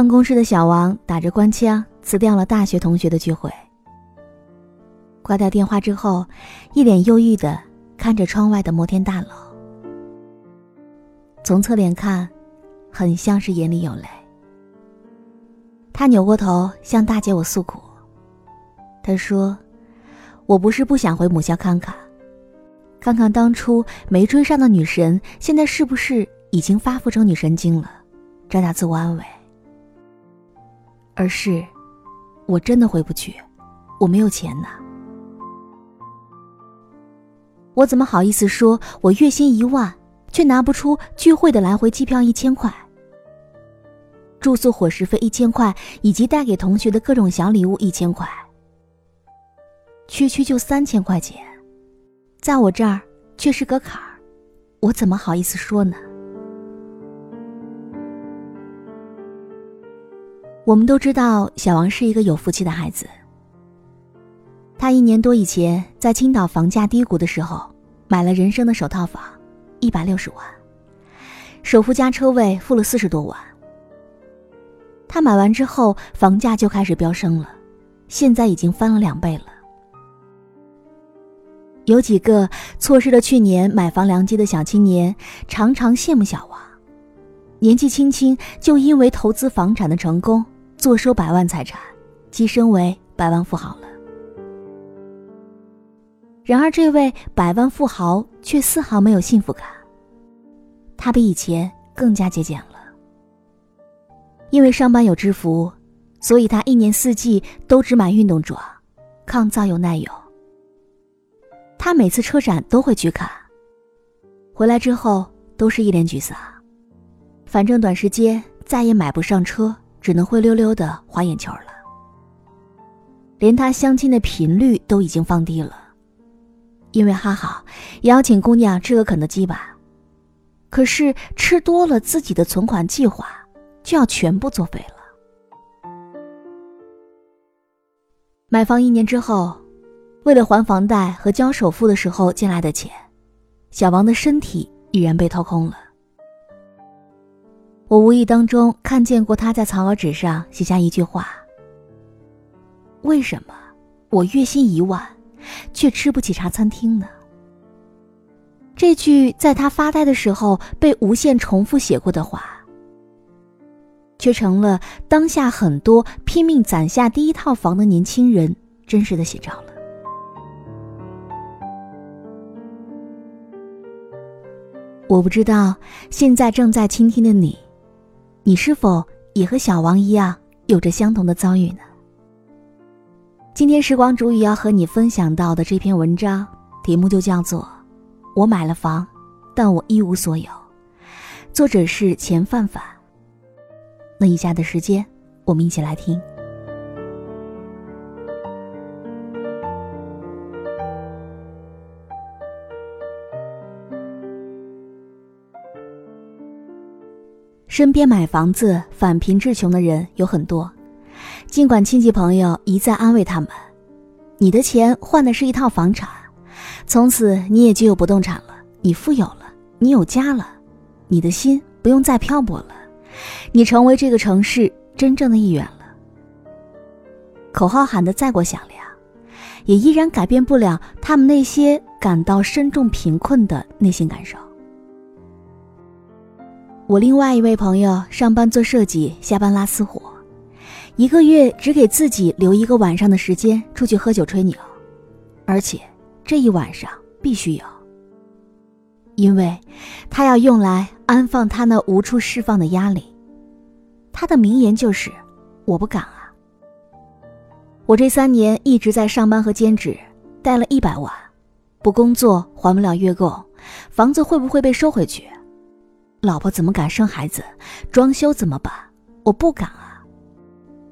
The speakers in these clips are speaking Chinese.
办公室的小王打着官腔辞掉了大学同学的聚会。挂掉电话之后，一脸忧郁的看着窗外的摩天大楼。从侧脸看，很像是眼里有泪。他扭过头向大姐我诉苦。他说：“我不是不想回母校看看，看看当初没追上的女神，现在是不是已经发福成女神经了？找点自我安慰。而是，我真的回不去，我没有钱呐。我怎么好意思说，我月薪一万，却拿不出聚会的来回机票一千块，住宿伙食费一千块，以及带给同学的各种小礼物一千块。”区区就三千块钱，在我这儿却是个坎儿，我怎么好意思说呢？我们都知道小王是一个有福气的孩子。他一年多以前在青岛房价低谷的时候，买了人生的首套房，一百六十万，首付加车位付了四十多万。他买完之后，房价就开始飙升了，现在已经翻了两倍了。有几个错失了去年买房良机的小青年，常常羡慕小王，年纪轻轻就因为投资房产的成功，坐收百万财产，跻身为百万富豪了。然而，这位百万富豪却丝毫没有幸福感。他比以前更加节俭了，因为上班有制服，所以他一年四季都只买运动装，抗造又耐用。他每次车展都会去看，回来之后都是一脸沮丧。反正短时间再也买不上车，只能灰溜溜的花眼球了。连他相亲的频率都已经放低了，因为哈好邀请姑娘吃个肯德基吧，可是吃多了自己的存款计划就要全部作废了。买房一年之后。为了还房贷和交首付的时候借来的钱，小王的身体已然被掏空了。我无意当中看见过他在草稿纸上写下一句话：“为什么我月薪一万，却吃不起茶餐厅呢？”这句在他发呆的时候被无限重复写过的话，却成了当下很多拼命攒下第一套房的年轻人真实的写照了。我不知道现在正在倾听的你，你是否也和小王一样有着相同的遭遇呢？今天时光煮雨要和你分享到的这篇文章，题目就叫做《我买了房，但我一无所有》，作者是钱范范。那以下的时间，我们一起来听。身边买房子返贫致穷的人有很多，尽管亲戚朋友一再安慰他们：“你的钱换的是一套房产，从此你也就有不动产了，你富有了，你有家了，你的心不用再漂泊了，你成为这个城市真正的一员了。”口号喊得再过响亮，也依然改变不了他们那些感到深重贫困的内心感受。我另外一位朋友上班做设计，下班拉私活，一个月只给自己留一个晚上的时间出去喝酒吹牛，而且这一晚上必须有，因为他要用来安放他那无处释放的压力。他的名言就是：“我不敢啊。”我这三年一直在上班和兼职，贷了一百万，不工作还不了月供，房子会不会被收回去？老婆怎么敢生孩子？装修怎么办？我不敢啊，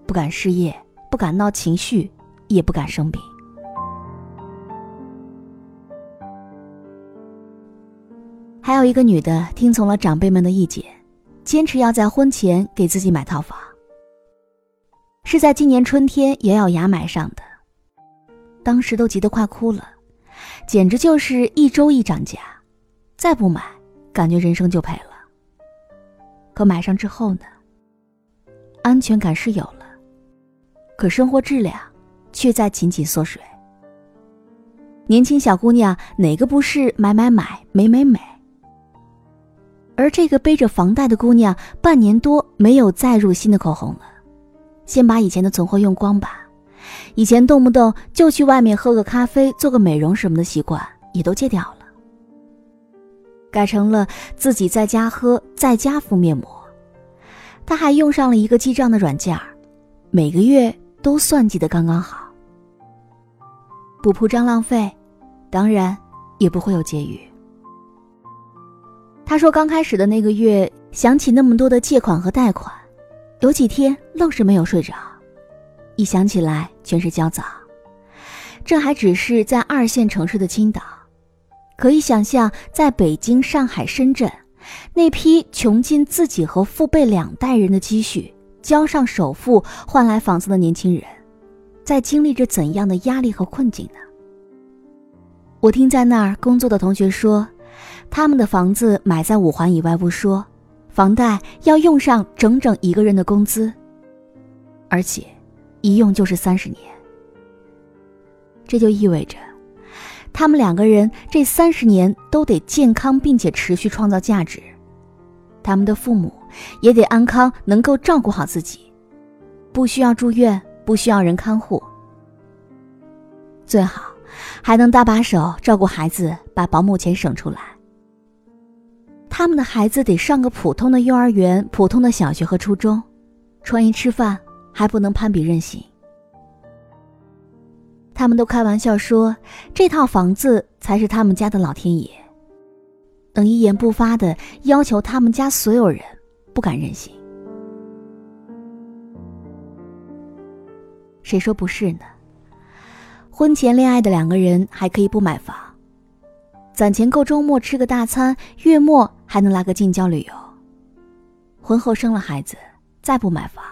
不敢失业，不敢闹情绪，也不敢生病。还有一个女的听从了长辈们的意见，坚持要在婚前给自己买套房。是在今年春天咬咬牙买上的，当时都急得快哭了，简直就是一周一涨价，再不买，感觉人生就赔了。可买上之后呢？安全感是有了，可生活质量却在紧紧缩水。年轻小姑娘哪个不是买买买、美美美？而这个背着房贷的姑娘，半年多没有再入新的口红了，先把以前的存货用光吧。以前动不动就去外面喝个咖啡、做个美容什么的习惯，也都戒掉了，改成了自己在家喝、在家敷面膜。他还用上了一个记账的软件儿，每个月都算计的刚刚好，不铺张浪费。当然，也不会有结余。他说，刚开始的那个月，想起那么多的借款和贷款，有几天愣是没有睡着，一想起来全是焦躁。这还只是在二线城市的青岛，可以想象，在北京、上海、深圳，那批穷尽自己和父辈两代人的积蓄，交上首付换来房子的年轻人，在经历着怎样的压力和困境呢？我听在那儿工作的同学说，他们的房子买在五环以外不说，房贷要用上整整一个人的工资，而且一用就是三十年。这就意味着，他们两个人这三十年都得健康并且持续创造价值，他们的父母也得安康，能够照顾好自己，不需要住院，不需要人看护，最好。还能搭把手照顾孩子，把保姆钱省出来。他们的孩子得上个普通的幼儿园、普通的小学和初中，穿衣吃饭还不能攀比任性。他们都开玩笑说，这套房子才是他们家的老天爷，能一言不发的要求他们家所有人不敢任性。谁说不是呢？婚前恋爱的两个人还可以不买房，攒钱够周末吃个大餐，月末还能来个近郊旅游。婚后生了孩子，再不买房，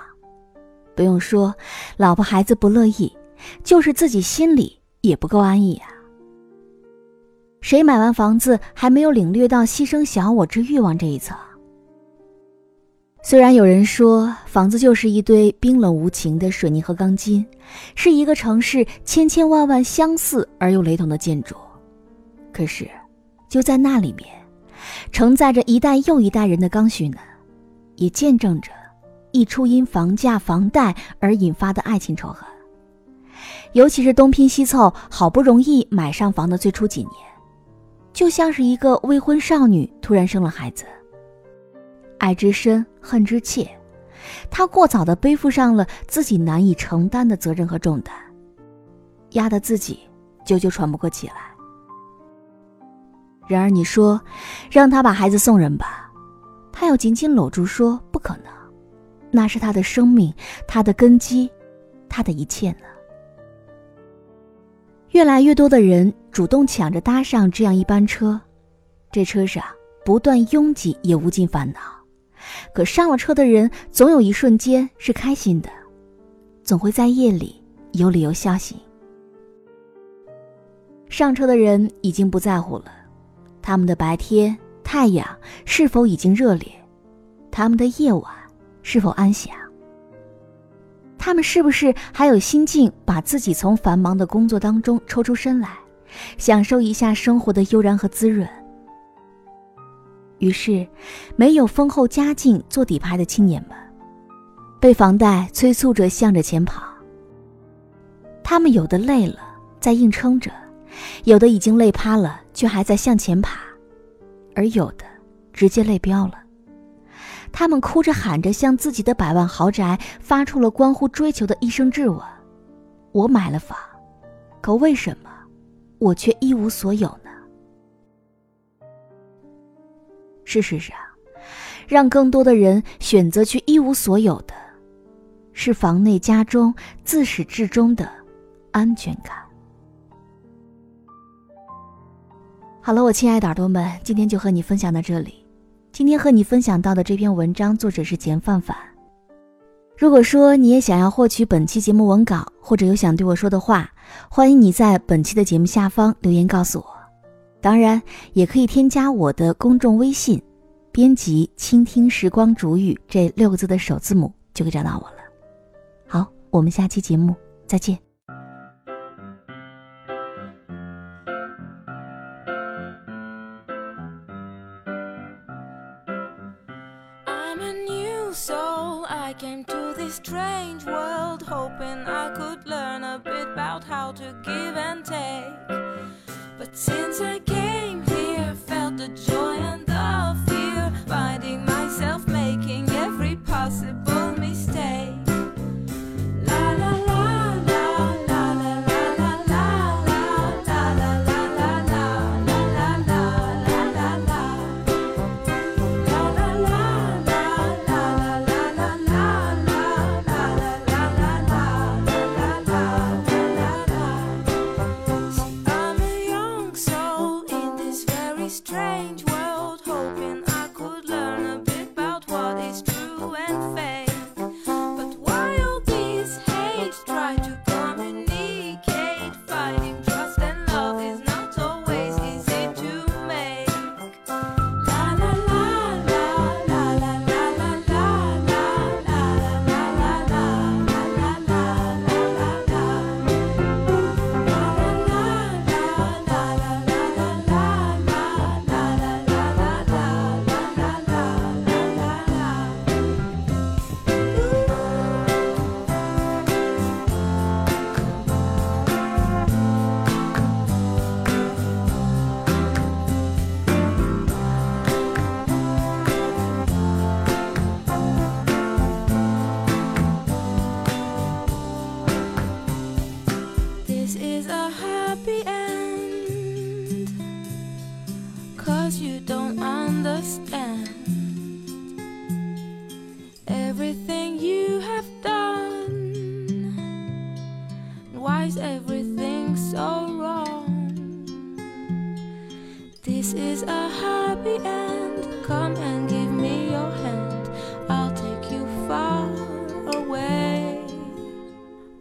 不用说，老婆孩子不乐意，就是自己心里也不够安逸啊。谁买完房子还没有领略到牺牲小我之欲望这一层？虽然有人说房子就是一堆冰冷无情的水泥和钢筋，是一个城市千千万万相似而又雷同的建筑，可是就在那里面，承载着一代又一代人的刚需呢，也见证着一出因房价、房贷而引发的爱情仇恨。尤其是东拼西凑好不容易买上房的最初几年，就像是一个未婚少女突然生了孩子。爱之深，恨之切，他过早的背负上了自己难以承担的责任和重担，压得自己久久喘不过气来。然而你说，让他把孩子送人吧，他又紧紧搂住说不可能，那是他的生命，他的根基，他的一切呢。越来越多的人主动抢着搭上这样一班车，这车上不断拥挤，也无尽烦恼。可上了车的人，总有一瞬间是开心的，总会在夜里有理由笑醒。上车的人已经不在乎了，他们的白天太阳是否已经热烈，他们的夜晚是否安详，他们是不是还有心境把自己从繁忙的工作当中抽出身来，享受一下生活的悠然和滋润。于是，没有丰厚家境做底牌的青年们，被房贷催促着向着前跑。他们有的累了，在硬撑着；有的已经累趴了，却还在向前爬；而有的直接累飙了。他们哭着喊着，向自己的百万豪宅发出了关乎追求的一声质问：“我买了房，可为什么我却一无所有呢？”事实上，让更多的人选择去一无所有的，是房内家中自始至终的安全感。好了，我亲爱的耳朵们，今天就和你分享到这里。今天和你分享到的这篇文章作者是简范范。如果说你也想要获取本期节目文稿或者有想对我说的话欢迎你在本期的节目下方留言告诉我。当然也可以添加我的公众微信编辑倾听时光煮雨这六个字的首字母就可以找到我了。好我们下期节目再见。how to give. realize everything's so wrong. This is a happy end. Come and give me your hand. I'll take you far away.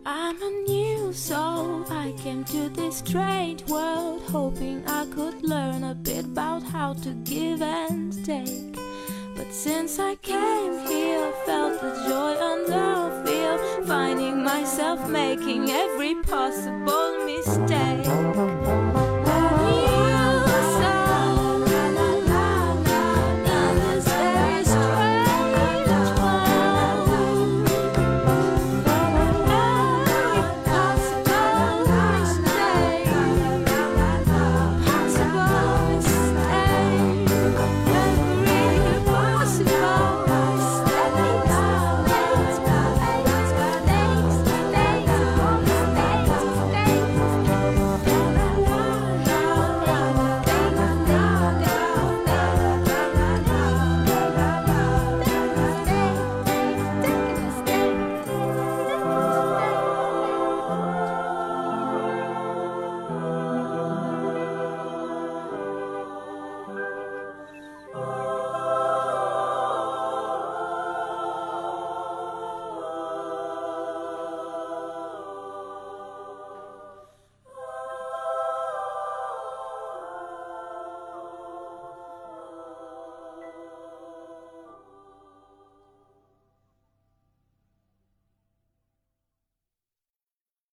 I'm a new soul. I came to this strange world hoping I could learn a bit about how to give and take. But since I came here, I felt myself making every possible mistake.